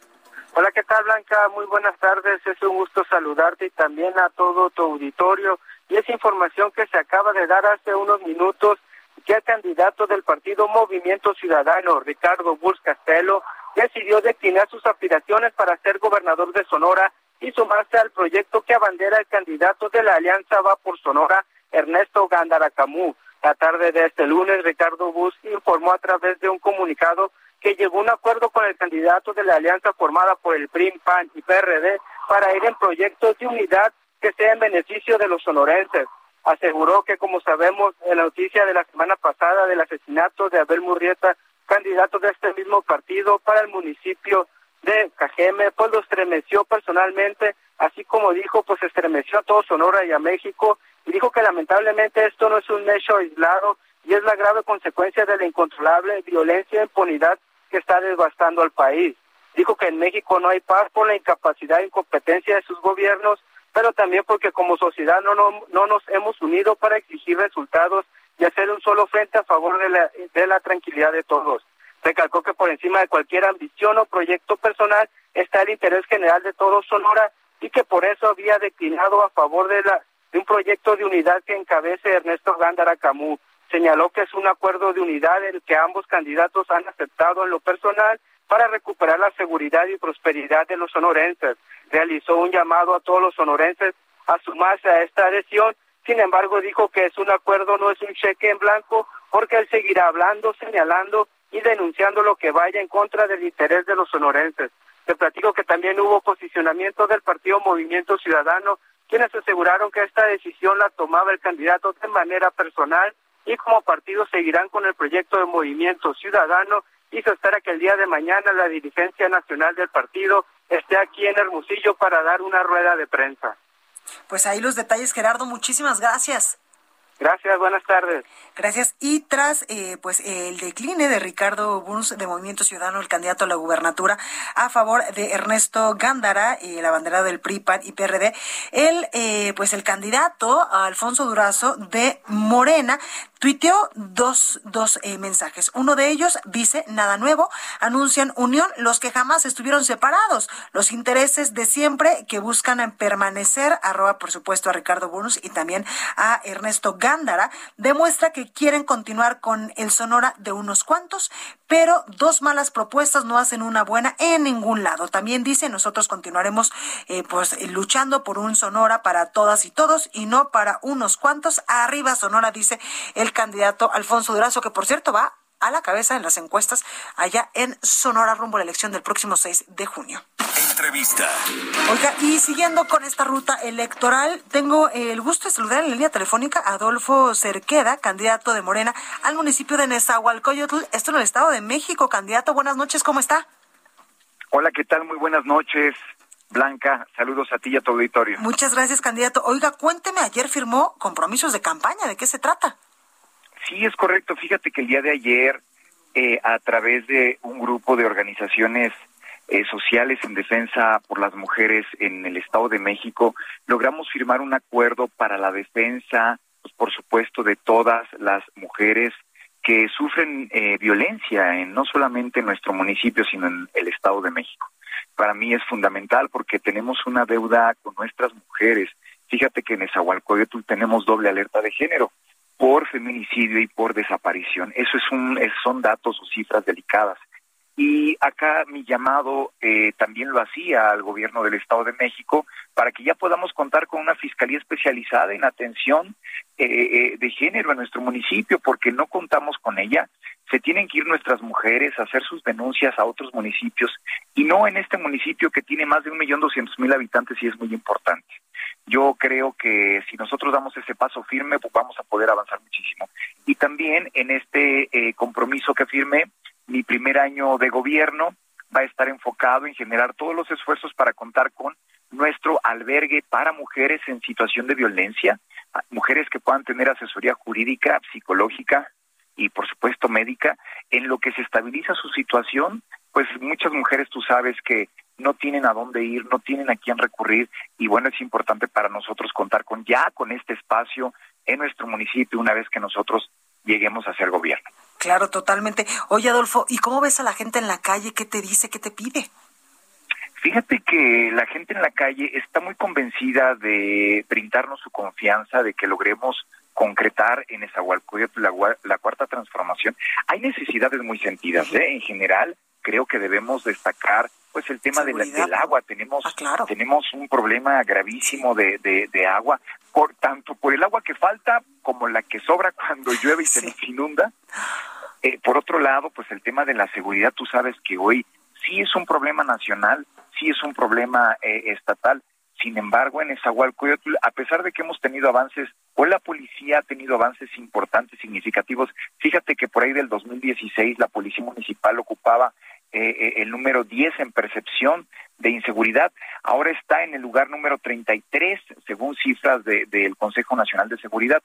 Hola, ¿qué tal, Blanca? Muy buenas tardes. Es un gusto saludarte y también a todo tu auditorio. Y es información que se acaba de dar hace unos minutos que el candidato del partido Movimiento Ciudadano, Ricardo Burs Castelo, decidió declinar sus aspiraciones para ser gobernador de Sonora y sumarse al proyecto que abandera el candidato de la Alianza Va por Sonora, Ernesto Gandaracamú. La tarde de este lunes, Ricardo Bus informó a través de un comunicado que llegó a un acuerdo con el candidato de la alianza formada por el PRIM, PAN y PRD para ir en proyectos de unidad que sea en beneficio de los sonorenses. Aseguró que, como sabemos, en la noticia de la semana pasada del asesinato de Abel Murrieta, candidato de este mismo partido para el municipio de Cajeme, pues lo estremeció personalmente, así como dijo, pues estremeció a todo Sonora y a México, y dijo que lamentablemente esto no es un hecho aislado y es la grave consecuencia de la incontrolable violencia e impunidad que está devastando al país. Dijo que en México no hay paz por la incapacidad e incompetencia de sus gobiernos, pero también porque como sociedad no, no, no nos hemos unido para exigir resultados y hacer un solo frente a favor de la, de la tranquilidad de todos. Recalcó que por encima de cualquier ambición o proyecto personal está el interés general de todo Sonora y que por eso había declinado a favor de, la, de un proyecto de unidad que encabece Ernesto Gándara Camú. Señaló que es un acuerdo de unidad el que ambos candidatos han aceptado en lo personal para recuperar la seguridad y prosperidad de los sonorenses. Realizó un llamado a todos los sonorenses a sumarse a esta adhesión. Sin embargo, dijo que es un acuerdo, no es un cheque en blanco, porque él seguirá hablando, señalando y denunciando lo que vaya en contra del interés de los sonorenses. Te platico que también hubo posicionamiento del partido Movimiento Ciudadano, quienes aseguraron que esta decisión la tomaba el candidato de manera personal y como partido seguirán con el proyecto de Movimiento Ciudadano y se espera que el día de mañana la dirigencia nacional del partido esté aquí en Hermosillo para dar una rueda de prensa. Pues ahí los detalles, Gerardo. Muchísimas gracias. Gracias, buenas tardes. Gracias. Y tras eh, pues el decline de Ricardo Burns de Movimiento Ciudadano, el candidato a la gubernatura, a favor de Ernesto Gándara, eh, la bandera del PRI, PAN y PRD, el eh, pues el candidato Alfonso Durazo de Morena tuiteó dos, dos eh, mensajes. Uno de ellos dice, nada nuevo, anuncian unión los que jamás estuvieron separados, los intereses de siempre que buscan permanecer, arroba por supuesto a Ricardo Bonus y también a Ernesto Gándara, demuestra que quieren continuar con el Sonora de unos cuantos, pero dos malas propuestas no hacen una buena en ningún lado. También dice, nosotros continuaremos eh, pues luchando por un Sonora para todas y todos y no para unos cuantos. Arriba Sonora, dice el candidato Alfonso Durazo, que por cierto va a la cabeza en las encuestas allá en Sonora rumbo a la elección del próximo 6 de junio. Entrevista. Oiga, y siguiendo con esta ruta electoral, tengo el gusto de saludar en la línea telefónica a Adolfo Cerqueda, candidato de Morena al municipio de Nezahualcóyotl, esto en el Estado de México. Candidato, buenas noches, ¿cómo está? Hola, ¿qué tal? Muy buenas noches. Blanca, saludos a ti y a tu auditorio. Muchas gracias, candidato. Oiga, cuénteme, ayer firmó compromisos de campaña, ¿de qué se trata? Sí, es correcto. Fíjate que el día de ayer, eh, a través de un grupo de organizaciones eh, sociales en defensa por las mujeres en el Estado de México, logramos firmar un acuerdo para la defensa, pues, por supuesto, de todas las mujeres que sufren eh, violencia, en, no solamente en nuestro municipio, sino en el Estado de México. Para mí es fundamental porque tenemos una deuda con nuestras mujeres. Fíjate que en Esahualcoyotl tenemos doble alerta de género por feminicidio y por desaparición. Eso es un, son datos o cifras delicadas. Y acá mi llamado eh, también lo hacía al gobierno del Estado de México para que ya podamos contar con una fiscalía especializada en atención eh, eh, de género en nuestro municipio, porque no contamos con ella. Se tienen que ir nuestras mujeres a hacer sus denuncias a otros municipios y no en este municipio que tiene más de un millón doscientos mil habitantes y es muy importante. Yo creo que si nosotros damos ese paso firme, pues vamos a poder avanzar muchísimo. Y también en este eh, compromiso que firme, mi primer año de gobierno va a estar enfocado en generar todos los esfuerzos para contar con nuestro albergue para mujeres en situación de violencia, mujeres que puedan tener asesoría jurídica, psicológica y por supuesto médica, en lo que se estabiliza su situación, pues muchas mujeres tú sabes que no tienen a dónde ir, no tienen a quién recurrir y bueno, es importante para nosotros contar con ya con este espacio en nuestro municipio una vez que nosotros lleguemos a ser gobierno. Claro, totalmente. Oye, Adolfo, ¿y cómo ves a la gente en la calle? ¿Qué te dice? ¿Qué te pide? Fíjate que la gente en la calle está muy convencida de brindarnos su confianza, de que logremos concretar en esa la, la cuarta transformación. Hay necesidades muy sentidas, ¿eh? En general, creo que debemos destacar pues el tema del agua. Tenemos ah, tenemos un problema gravísimo de, de, agua, por tanto por el agua que falta como la que sobra cuando llueve y se nos inunda. Eh, por otro lado, pues el tema de la seguridad, tú sabes que hoy sí es un problema nacional, sí es un problema eh, estatal. Sin embargo, en Esahualcoyotl, a pesar de que hemos tenido avances, o la policía ha tenido avances importantes, significativos, fíjate que por ahí del 2016 la policía municipal ocupaba eh, eh, el número 10 en percepción de inseguridad, ahora está en el lugar número 33, según cifras del Consejo Nacional de Seguridad.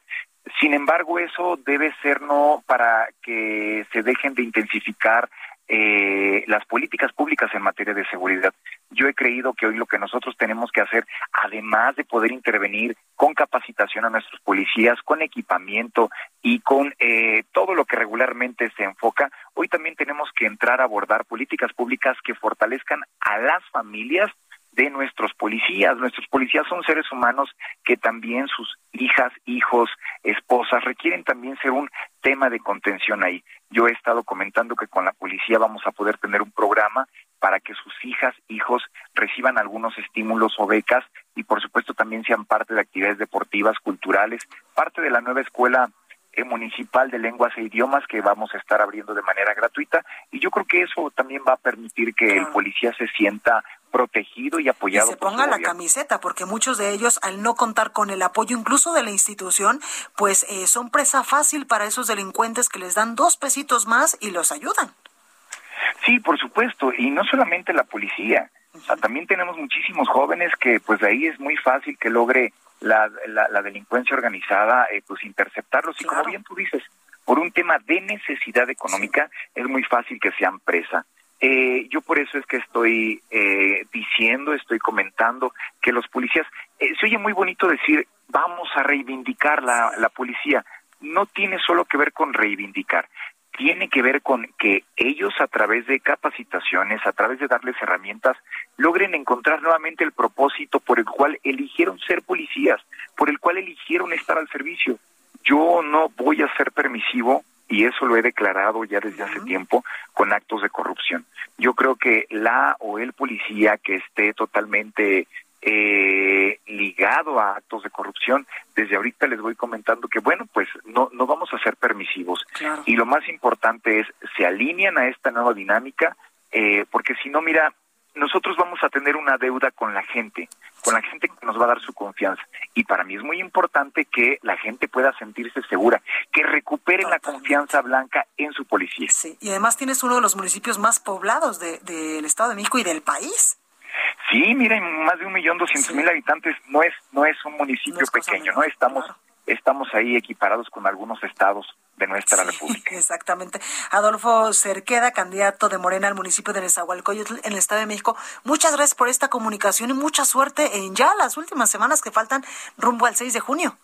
Sin embargo, eso debe ser no para que se dejen de intensificar eh, las políticas públicas en materia de seguridad. Yo he creído que hoy lo que nosotros tenemos que hacer, además de poder intervenir con capacitación a nuestros policías, con equipamiento y con eh, todo lo que regularmente se enfoca, hoy también tenemos que entrar a abordar políticas públicas que fortalezcan a las familias de nuestros policías. Nuestros policías son seres humanos que también sus hijas, hijos, esposas requieren también ser un tema de contención ahí. Yo he estado comentando que con la policía vamos a poder tener un programa para que sus hijas, hijos reciban algunos estímulos o becas y por supuesto también sean parte de actividades deportivas, culturales, parte de la nueva escuela eh, municipal de lenguas e idiomas que vamos a estar abriendo de manera gratuita. Y yo creo que eso también va a permitir que el policía se sienta protegido y apoyado. Y se ponga la camiseta, porque muchos de ellos, al no contar con el apoyo incluso de la institución, pues eh, son presa fácil para esos delincuentes que les dan dos pesitos más y los ayudan. Sí, por supuesto, y no solamente la policía, también tenemos muchísimos jóvenes que pues de ahí es muy fácil que logre la, la, delincuencia organizada eh, pues interceptarlos y como bien tú dices, por un tema de necesidad económica es muy fácil que sean presa. Eh, yo por eso es que estoy eh, diciendo, estoy comentando que los policías, eh, se oye muy bonito decir, vamos a reivindicar la, la policía. no tiene solo que ver con reivindicar, tiene que ver con que ellos a través de capacitaciones, a través de darles herramientas, logren encontrar nuevamente el propósito por el cual eligieron ser policías, por el cual eligieron estar al servicio. Yo no voy a ser permisivo y eso lo he declarado ya desde hace tiempo con actos de corrupción. Yo creo que la o el policía que esté totalmente eh, ligado a actos de corrupción, desde ahorita les voy comentando que, bueno, pues no, no vamos a ser permisivos. Y lo más importante es, se alinean a esta nueva dinámica, eh, porque si no, mira, nosotros vamos a tener una deuda con la gente, con la gente que nos va a dar su confianza. Y para mí es muy importante que la gente pueda sentirse segura, que recuperen la confianza blanca en su policía. Sí, y además tienes uno de los municipios más poblados del de, Estado de México y del país. Sí, miren, más de un millón doscientos mil habitantes no es no es un municipio pequeño, no estamos estamos ahí equiparados con algunos estados de nuestra república. Exactamente. Adolfo Cerqueda, candidato de Morena al municipio de Nezahualcóyotl en el Estado de México. Muchas gracias por esta comunicación y mucha suerte en ya las últimas semanas que faltan rumbo al 6 de junio.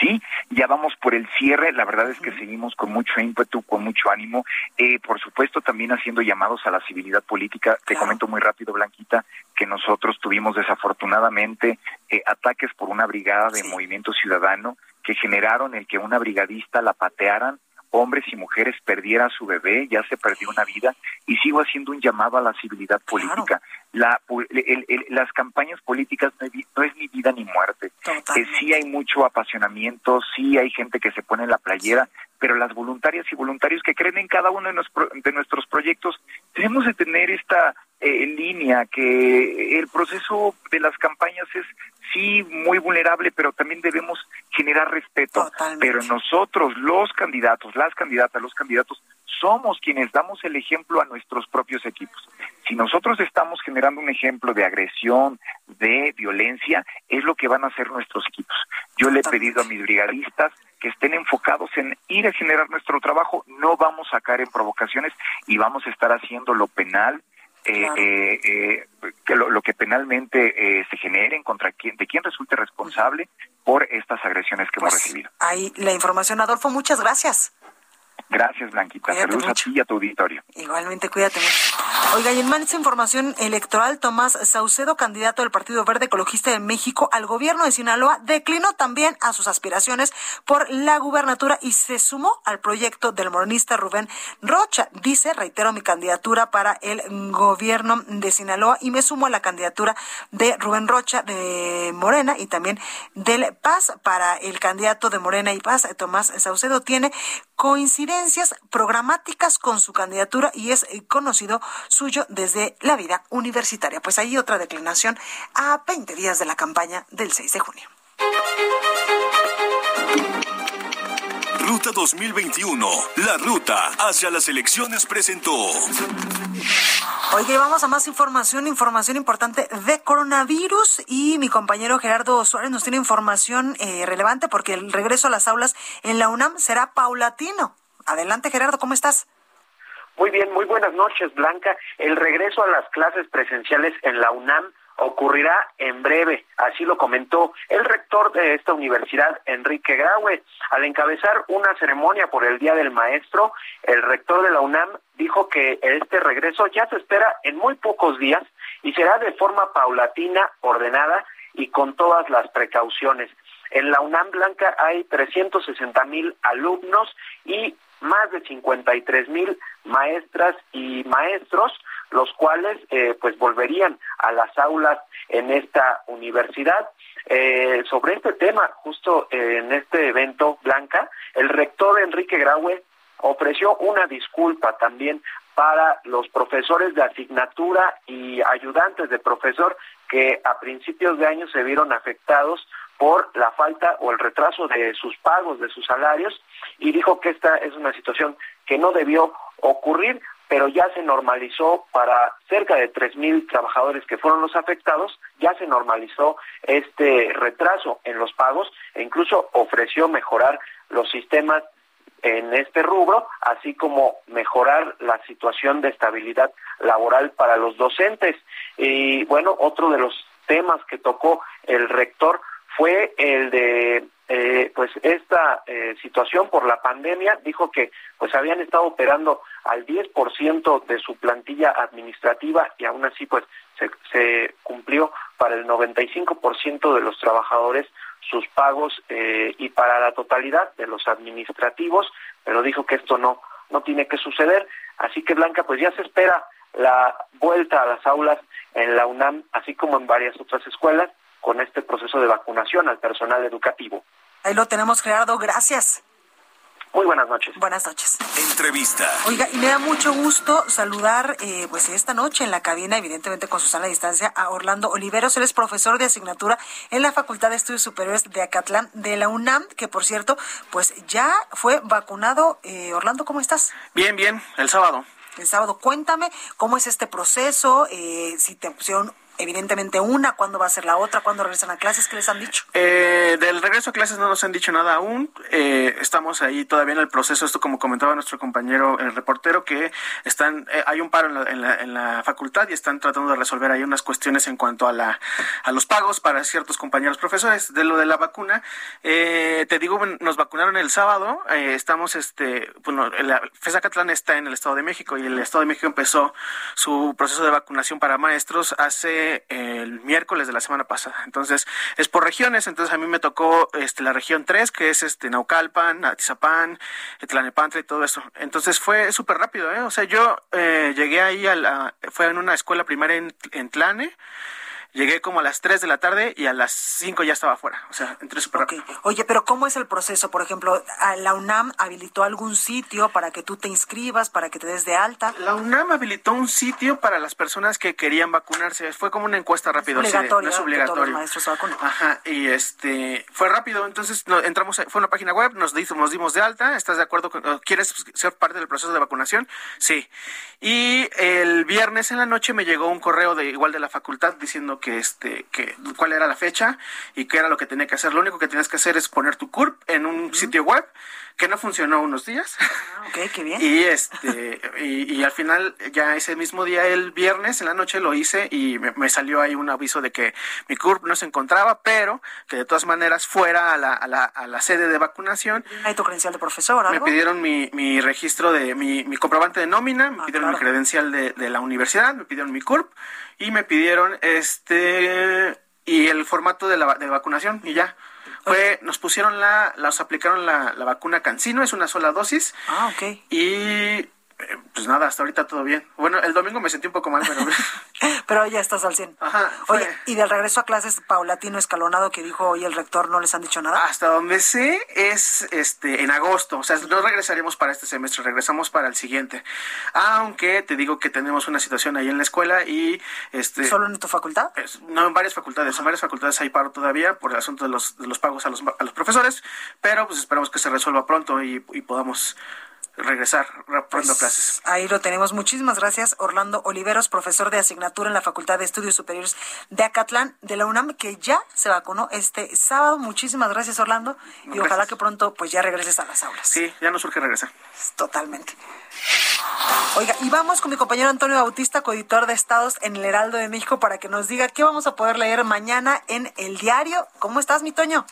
Sí, ya vamos por el cierre. La verdad es que seguimos con mucho ímpetu, con mucho ánimo. Eh, por supuesto, también haciendo llamados a la civilidad política. Te comento muy rápido, Blanquita, que nosotros tuvimos desafortunadamente eh, ataques por una brigada de Movimiento Ciudadano que generaron el que una brigadista la patearan hombres y mujeres perdieran su bebé, ya se perdió una vida, y sigo haciendo un llamado a la civilidad política. La, las campañas políticas no es, ni vida ni muerte. Eh, sí hay mucho apasionamiento, sí hay gente que se pone en la playera, pero las voluntarias y voluntarios que creen en cada uno de, nuestros proyectos, tenemos de tener esta eh, línea que el proceso de las campañas es sí muy vulnerable, pero también debemos generar respeto. Pero nosotros, los candidatos, las candidatas, los candidatos, somos quienes damos el ejemplo a nuestros propios equipos. Si nosotros estamos generando un ejemplo de agresión, de violencia, es lo que van a hacer nuestros equipos. Yo le he pedido a mis brigadistas que estén enfocados en ir a generar nuestro trabajo, no vamos a caer en provocaciones y vamos a estar haciendo lo penal, eh, eh, eh, que lo, que penalmente eh, se genere contra quien, de quien resulte responsable por estas agresiones que hemos pues, recibido. Ahí la información, Adolfo, muchas gracias. Gracias, Blanquita. Saludos a ti y a tu auditorio. Igualmente, cuídate mucho. Oiga, y en más información electoral, Tomás Saucedo, candidato del Partido Verde Ecologista de México al gobierno de Sinaloa, declinó también a sus aspiraciones por la gubernatura y se sumó al proyecto del moronista Rubén Rocha. Dice, reitero mi candidatura para el gobierno de Sinaloa y me sumo a la candidatura de Rubén Rocha de Morena y también del Paz para el candidato de Morena y Paz, Tomás Saucedo, tiene programáticas con su candidatura y es eh, conocido suyo desde la vida universitaria. Pues hay otra declinación a 20 días de la campaña del 6 de junio. Ruta 2021, la ruta hacia las elecciones presentó. Oye, vamos a más información, información importante de coronavirus y mi compañero Gerardo Suárez nos tiene información eh, relevante porque el regreso a las aulas en la UNAM será paulatino. Adelante Gerardo, ¿cómo estás? Muy bien, muy buenas noches Blanca. El regreso a las clases presenciales en la UNAM ocurrirá en breve, así lo comentó el rector de esta universidad, Enrique Graue. Al encabezar una ceremonia por el Día del Maestro, el rector de la UNAM dijo que este regreso ya se espera en muy pocos días y será de forma paulatina, ordenada y con todas las precauciones. En la UNAM Blanca hay 360 mil alumnos y más de 53 mil maestras y maestros los cuales eh, pues volverían a las aulas en esta universidad. Eh, sobre este tema, justo en este evento, Blanca, el rector Enrique Graue ofreció una disculpa también para los profesores de asignatura y ayudantes de profesor que a principios de año se vieron afectados por la falta o el retraso de sus pagos, de sus salarios, y dijo que esta es una situación que no debió ocurrir pero ya se normalizó para cerca de 3.000 trabajadores que fueron los afectados, ya se normalizó este retraso en los pagos e incluso ofreció mejorar los sistemas en este rubro, así como mejorar la situación de estabilidad laboral para los docentes. Y bueno, otro de los temas que tocó el rector fue el de eh, pues esta eh, situación por la pandemia, dijo que pues habían estado operando al 10% de su plantilla administrativa y aún así pues se, se cumplió para el 95% de los trabajadores sus pagos eh, y para la totalidad de los administrativos, pero dijo que esto no no tiene que suceder, así que Blanca pues ya se espera la vuelta a las aulas en la UNAM, así como en varias otras escuelas, con este proceso de vacunación al personal educativo. Ahí lo tenemos, Gerardo. Gracias. Muy buenas noches. Buenas noches. Entrevista. Oiga, y me da mucho gusto saludar, eh, pues esta noche en la cabina, evidentemente con Susana a distancia, a Orlando Oliveros. Él es profesor de asignatura en la Facultad de Estudios Superiores de Acatlán de la UNAM, que por cierto, pues ya fue vacunado. Eh, Orlando, ¿cómo estás? Bien, bien, el sábado. El sábado, cuéntame cómo es este proceso, eh, si te pusieron evidentemente una, cuándo va a ser la otra, cuándo regresan a clases, ¿qué les han dicho? Eh, del regreso a clases no nos han dicho nada aún, eh, estamos ahí todavía en el proceso, esto como comentaba nuestro compañero el reportero, que están, eh, hay un paro en la, en, la, facultad y están tratando de resolver ahí unas cuestiones en cuanto a, la, a los pagos para ciertos compañeros profesores. De lo de la vacuna, eh, te digo, nos vacunaron el sábado, eh, estamos, este, bueno, la FESA Catlán está en el Estado de México y el Estado de México empezó su proceso de vacunación para maestros hace el miércoles de la semana pasada. Entonces, es por regiones. Entonces, a mí me tocó este, la región 3, que es este Naucalpan, Atizapán, Tlanepantra y todo eso. Entonces, fue súper rápido, ¿eh? O sea, yo eh, llegué ahí a la. Fue en una escuela primaria en, en Tlane. Llegué como a las 3 de la tarde y a las 5 ya estaba afuera. O sea, entré súper okay. rápido. Oye, pero ¿cómo es el proceso? Por ejemplo, ¿la UNAM habilitó algún sitio para que tú te inscribas, para que te des de alta? La UNAM habilitó un sitio para las personas que querían vacunarse. Fue como una encuesta rápida. Es obligatorio. Sí, no es obligatorio. Que todos los maestros se. Ajá, y este, fue rápido. Entonces no, entramos, fue una página web, nos, dimos, nos dimos de alta. ¿Estás de acuerdo? Con, ¿Quieres ser parte del proceso de vacunación? Sí. Y el viernes en la noche me llegó un correo de igual de la facultad diciendo que este, que cuál era la fecha y qué era lo que tenía que hacer. Lo único que tenías que hacer es poner tu CURP en un uh -huh. sitio web que no funcionó unos días. Ah, ok, qué bien. Y este y, y, al final ya ese mismo día el viernes en la noche lo hice y me, me, salió ahí un aviso de que mi CURP no se encontraba, pero que de todas maneras fuera a la, a la, a la sede de vacunación. ¿Hay tu credencial de profesor? Me pidieron mi, mi registro de mi, mi comprobante de nómina, me ah, pidieron claro. mi credencial de, de la universidad, me pidieron mi CURP y me pidieron este y el formato de la de vacunación y ya fue nos pusieron la nos aplicaron la, la vacuna Cancino es una sola dosis. Ah ok. Y pues nada, hasta ahorita todo bien. Bueno, el domingo me sentí un poco mal, pero... pero ya estás al 100. Ajá. Fue... Oye, ¿y del regreso a clases paulatino escalonado que dijo hoy el rector, no les han dicho nada? Hasta donde sé es este en agosto. O sea, no regresaremos para este semestre, regresamos para el siguiente. Aunque te digo que tenemos una situación ahí en la escuela y... este ¿Solo en tu facultad? Es, no, en varias facultades. Ajá. En varias facultades hay paro todavía por el asunto de los, de los pagos a los, a los profesores, pero pues esperamos que se resuelva pronto y, y podamos regresar pronto pues, a clases. Ahí lo tenemos. Muchísimas gracias, Orlando Oliveros, profesor de asignatura en la Facultad de Estudios Superiores de Acatlán de la UNAM, que ya se vacunó este sábado. Muchísimas gracias, Orlando, y gracias. ojalá que pronto pues ya regreses a las aulas. Sí, ya nos surge regresar. Totalmente. Oiga, y vamos con mi compañero Antonio Bautista, coeditor de Estados en el Heraldo de México, para que nos diga qué vamos a poder leer mañana en el diario. ¿Cómo estás, mi Toño?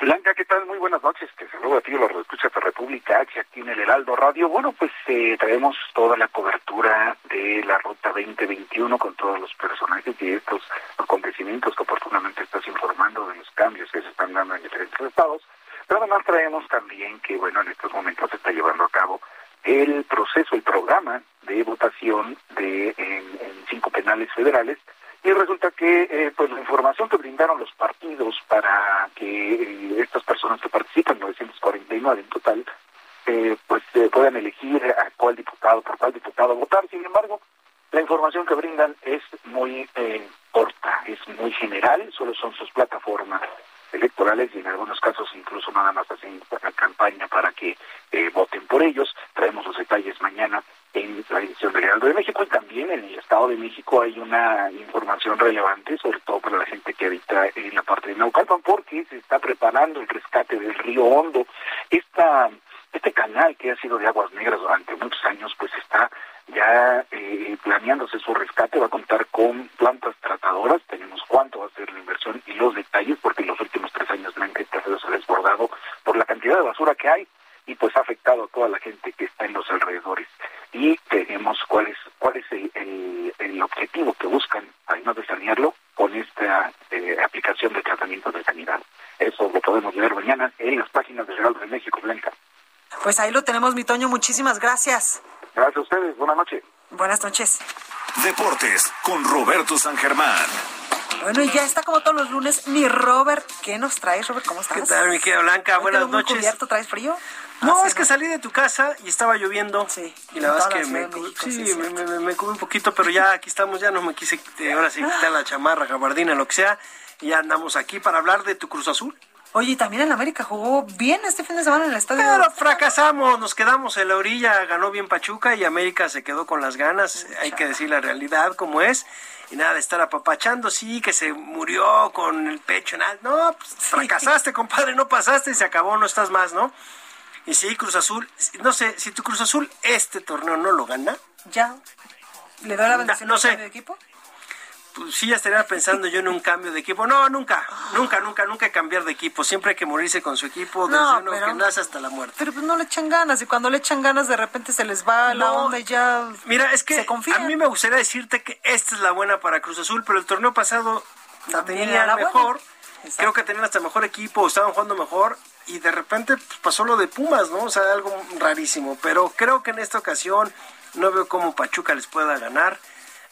Blanca, ¿qué tal? Muy buenas noches. Te saludo a ti, los escuchas de República H, aquí en el Heraldo Radio. Bueno, pues eh, traemos toda la cobertura de la Ruta 2021 con todos los personajes y estos acontecimientos que oportunamente estás informando de los cambios que se están dando en diferentes estados. Pero además traemos también que, bueno, en estos momentos se está llevando a cabo el proceso, el programa de votación de en, en cinco penales federales y resulta que eh, pues la información que brindaron los partidos para que eh, estas personas que participan, 949 en total, eh, pues puedan elegir a cuál diputado, por cuál diputado votar. Sin embargo, la información que brindan es muy corta, es muy general, solo son sus plataformas electorales y en algunos casos incluso nada más hacen campaña para que voten por ellos. Traemos los detalles mañana en la del Heraldo de México y también en el Estado de México hay una información relevante, sobre todo para la gente que habita en la parte de Naucalpan, porque se está preparando el rescate del río Hondo. Esta, este canal que ha sido de aguas negras durante muchos años, pues está ya eh, planeándose su rescate, va a contar con plantas tratadoras, tenemos cuánto va a ser la inversión y los detalles, porque en los últimos tres años Blanca este río se Pues ahí lo tenemos, mi Toño. Muchísimas gracias. Gracias a ustedes. Buenas noches. Buenas noches. Deportes con Roberto San Germán. Bueno, y ya está como todos los lunes mi Robert. ¿Qué nos traes, Robert? ¿Cómo estás? ¿Qué tal, mi querida Blanca? Hoy Buenas muy noches. cubierto, ¿Traes frío? No, Ah, es que salí de tu casa y estaba lloviendo. Sí. Y la verdad es que me, México, sí, sí, me, me, me cubrí un poquito, pero ya aquí estamos, ya no me quise eh, ahora sí quitar la chamarra, gabardina, lo que sea. Y ya andamos aquí para hablar de tu Cruz Azul. Oye, y también en América jugó bien este fin de semana en el estadio. Pero fracasamos, nos quedamos en la orilla, ganó bien Pachuca y América se quedó con las ganas, hay que decir la realidad como es. Y nada de estar apapachando, sí, que se murió con el pecho alto. No, pues, fracasaste, compadre, no pasaste y se acabó, no estás más, ¿no? Y sí, Cruz Azul, no sé, si tu Cruz Azul este torneo no lo gana, Ya. ¿Le doy la bendición no al sé. de equipo? Pues sí ya estaría pensando yo en un cambio de equipo. No, nunca, nunca, nunca, nunca cambiar de equipo. Siempre hay que morirse con su equipo desde No, uno pero- que nace hasta la muerte. Pero pues no le echan ganas. Y cuando le echan ganas, de repente se les va la No. onda y ya. Mira, es que se a mí me gustaría decirte que esta es la buena para Cruz Azul, pero el torneo pasado la tenían la mejor. Creo que tenían hasta mejor equipo, estaban jugando mejor y de repente pues, pasó lo de Pumas, ¿no? O sea, algo rarísimo. Pero creo que en esta ocasión no veo cómo Pachuca les pueda ganar.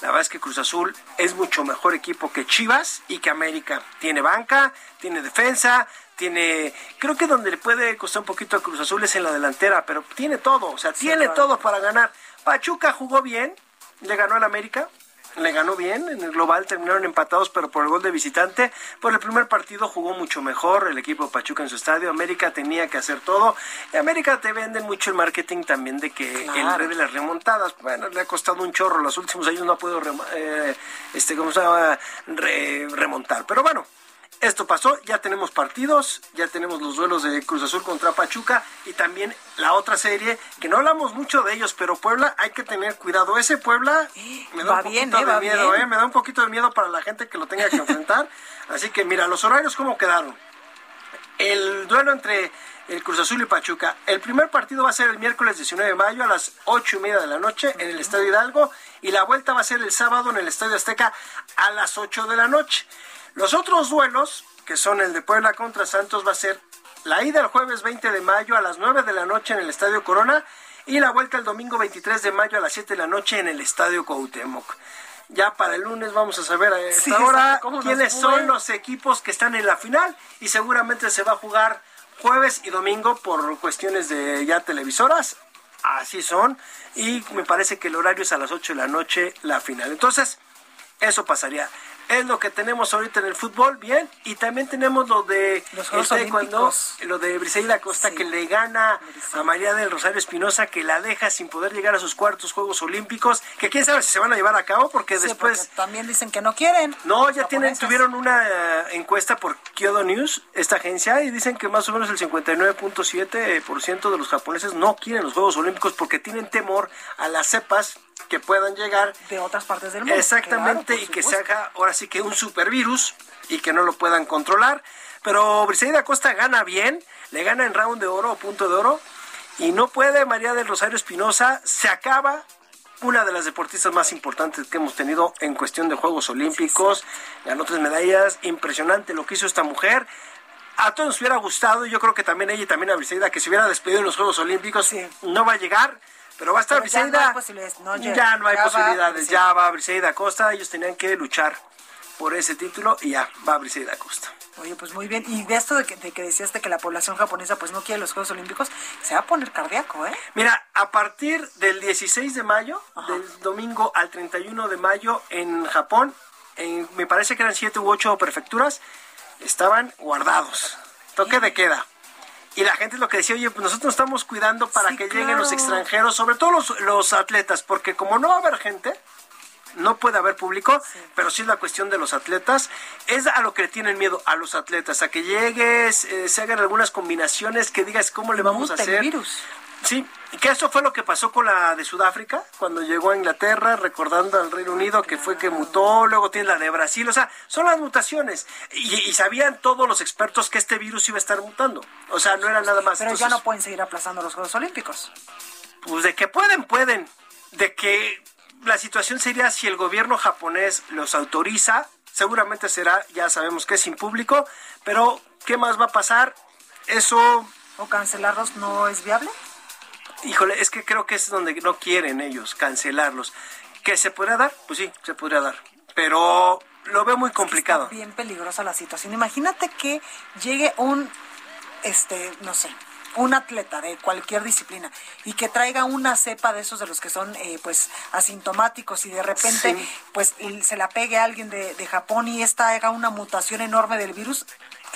La verdad es que Cruz Azul es mucho mejor equipo que Chivas y que América. Tiene banca, tiene defensa, tiene... Creo que donde le puede costar un poquito a Cruz Azul es en la delantera, pero tiene todo, o sea, tiene claro. todo para ganar. Pachuca jugó bien, le ganó al América, le ganó bien, en el global terminaron empatados, pero por el gol de visitante. Por el primer partido jugó mucho mejor el equipo Pachuca en su estadio. América tenía que hacer todo. Y América te venden mucho el marketing también de que el rey de las remontadas, bueno, le ha costado un chorro. Los últimos años no ha podido eh, este, ¿cómo se llama? Re- remontar. Pero bueno, esto pasó, ya tenemos partidos, ya tenemos los duelos de Cruz Azul contra Pachuca y también la otra serie, que no hablamos mucho de ellos, pero Puebla hay que tener cuidado. Ese Puebla me da Va un poquito bien, eh, de miedo, eh, me da un poquito de miedo para la gente que lo tenga que enfrentar. Así que mira, los horarios cómo quedaron. El duelo entre el Cruz Azul y Pachuca. El primer partido va a ser el miércoles 19 de mayo a las ocho y media de la noche en el Estadio Hidalgo y la vuelta va a ser el sábado en el Estadio Azteca a las 8 de la noche. Los otros duelos, que son el de Puebla contra Santos, va a ser la ida el jueves 20 de mayo a las 9 de la noche en el Estadio Corona y la vuelta el domingo 23 de mayo a las 7 de la noche en el Estadio Cuauhtémoc. Ya para el lunes vamos a saber a esta Sí, hora quiénes son los equipos que están en la final y seguramente se va a jugar jueves y domingo por cuestiones de ya televisoras. Así son. Y me parece que el horario es a las 8 de la noche la final. Entonces, eso pasaría. Es lo que tenemos ahorita en el fútbol, bien. Y también tenemos lo de Los Olímpicos. lo de Briseida Costa Sí. que le gana a María del Rosario Espinosa, que la deja sin poder llegar a sus cuartos Juegos Olímpicos, que quién sabe si se van a llevar a cabo, porque Sí, después... porque también dicen que no quieren. No, ya tienen, tuvieron una encuesta por Kyodo News, esta agencia, y dicen que más o menos el 59.7% de los japoneses no quieren los Juegos Olímpicos porque tienen temor a las cepas que puedan llegar de otras partes del mundo. Exactamente, claro, y que se haga ahora sí que un supervirus y que no lo puedan controlar. Pero Briseida Costa gana bien, le gana en round de oro o punto de oro, y no puede María del Rosario Espinosa, se acaba una de las deportistas más importantes que hemos tenido en cuestión de Juegos Olímpicos, ganó tres medallas, impresionante lo que hizo esta mujer. A todos nos hubiera gustado, y yo creo que también ella y también a Briseida, que se hubiera despedido en los Juegos Olímpicos, Sí. no va a llegar, pero va a estar Pero ya no Briseida. hay posibilidades, no, ya- ya no hay ya va posibilidades, Briseida. ya va Briseida Costa, ellos tenían que luchar por ese título y ya va Briseida Costa. Oye, pues muy bien. Y de esto de que, de que decías de que la población japonesa pues no quiere los Juegos Olímpicos, se va a poner cardíaco, ¿eh? Mira, a partir del 16 de mayo, del domingo al 31 de mayo en Japón, en- me parece que eran siete u ocho prefecturas, estaban guardados. Toque de queda. Y la gente es lo que decía, oye, pues nosotros nos estamos cuidando para Sí, que lleguen los extranjeros, sobre todo los, los atletas, porque como no va a haber gente, no puede haber público, pero sí es la cuestión de los atletas. Es a lo que le tienen miedo a los atletas, a que llegues, eh, se hagan algunas combinaciones, que digas cómo le vamos a Mute el hacer. virus. Sí, y que eso fue lo que pasó con la de Sudáfrica, cuando llegó a Inglaterra, recordando al Reino Unido, que fue que mutó, luego tiene la de Brasil, o sea, son las mutaciones. Y, y sabían todos los expertos que este virus iba a estar mutando. O sea, no era nada más. Pero ya no pueden seguir aplazando los Juegos Olímpicos. pues de que pueden, pueden. De que la situación sería si el gobierno japonés los autoriza, seguramente será, ya sabemos que es sin público, pero ¿qué más va a pasar? Eso ¿O cancelarlos no es viable? Híjole, es que creo que es donde no quieren ellos cancelarlos. ¿Que se podría dar? Pues sí, se podría dar. Pero lo veo muy complicado. Está bien peligrosa la situación. Imagínate que llegue un, este, no sé, un atleta de cualquier disciplina y que traiga una cepa de esos de los que son eh, pues asintomáticos y de repente pues se la pegue a alguien de, de Japón y esta haga una mutación enorme del virus,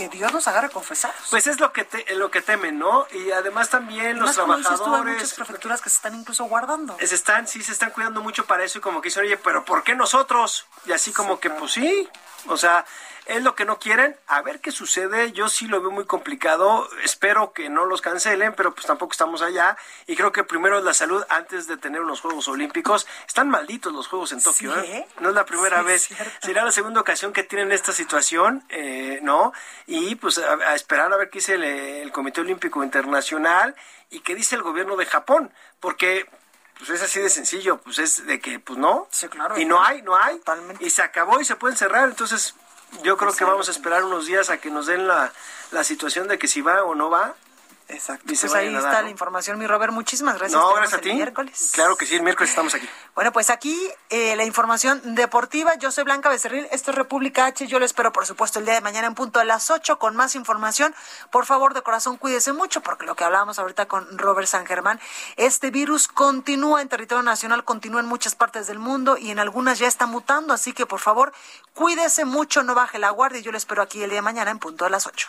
que Dios nos agarre confesados. Pues es lo que te, lo que temen, ¿no? Y además también los trabajadores. Tú, hay muchas prefecturas que se están incluso guardando. Se están, sí, se están cuidando mucho para eso y como que dicen, oye, pero ¿por qué nosotros? Y así como que, pues sí, o sea, es lo que no quieren. A ver qué sucede. Yo sí lo veo muy complicado. Espero que no los cancelen, pero pues tampoco estamos allá. Y creo que primero es la salud antes de tener unos Juegos Olímpicos. Están malditos los Juegos en Tokio, ¿eh? No es la primera vez. Será la segunda ocasión que tienen esta situación, eh, ¿no? Y pues a, esperar a ver qué dice el, Comité Olímpico Internacional y qué dice el gobierno de Japón. Porque pues es así de sencillo, pues es de que, pues no. Sí, claro. Y no hay, no hay. Totalmente. Y se acabó y se pueden cerrar. Entonces, yo creo que vamos a esperar unos días a que nos den la, la situación de que si va o no va. Exacto. Pues ahí está la información, mi Robert. Muchísimas gracias. No, gracias a ti. Miércoles. Claro que sí, el miércoles estamos aquí. Bueno, pues aquí eh, la información deportiva. Yo soy Blanca Becerril. Esto es República H. Yo lo espero, por supuesto, el día de mañana en punto a las 8 con más información. Por favor, de corazón, cuídese mucho, porque lo que hablábamos ahorita con Robert San Germán, este virus continúa en territorio nacional, continúa en muchas partes del mundo y en algunas ya está mutando. Así que, por favor, cuídese mucho, no baje la guardia. Yo lo espero aquí el día de mañana en punto a las 8.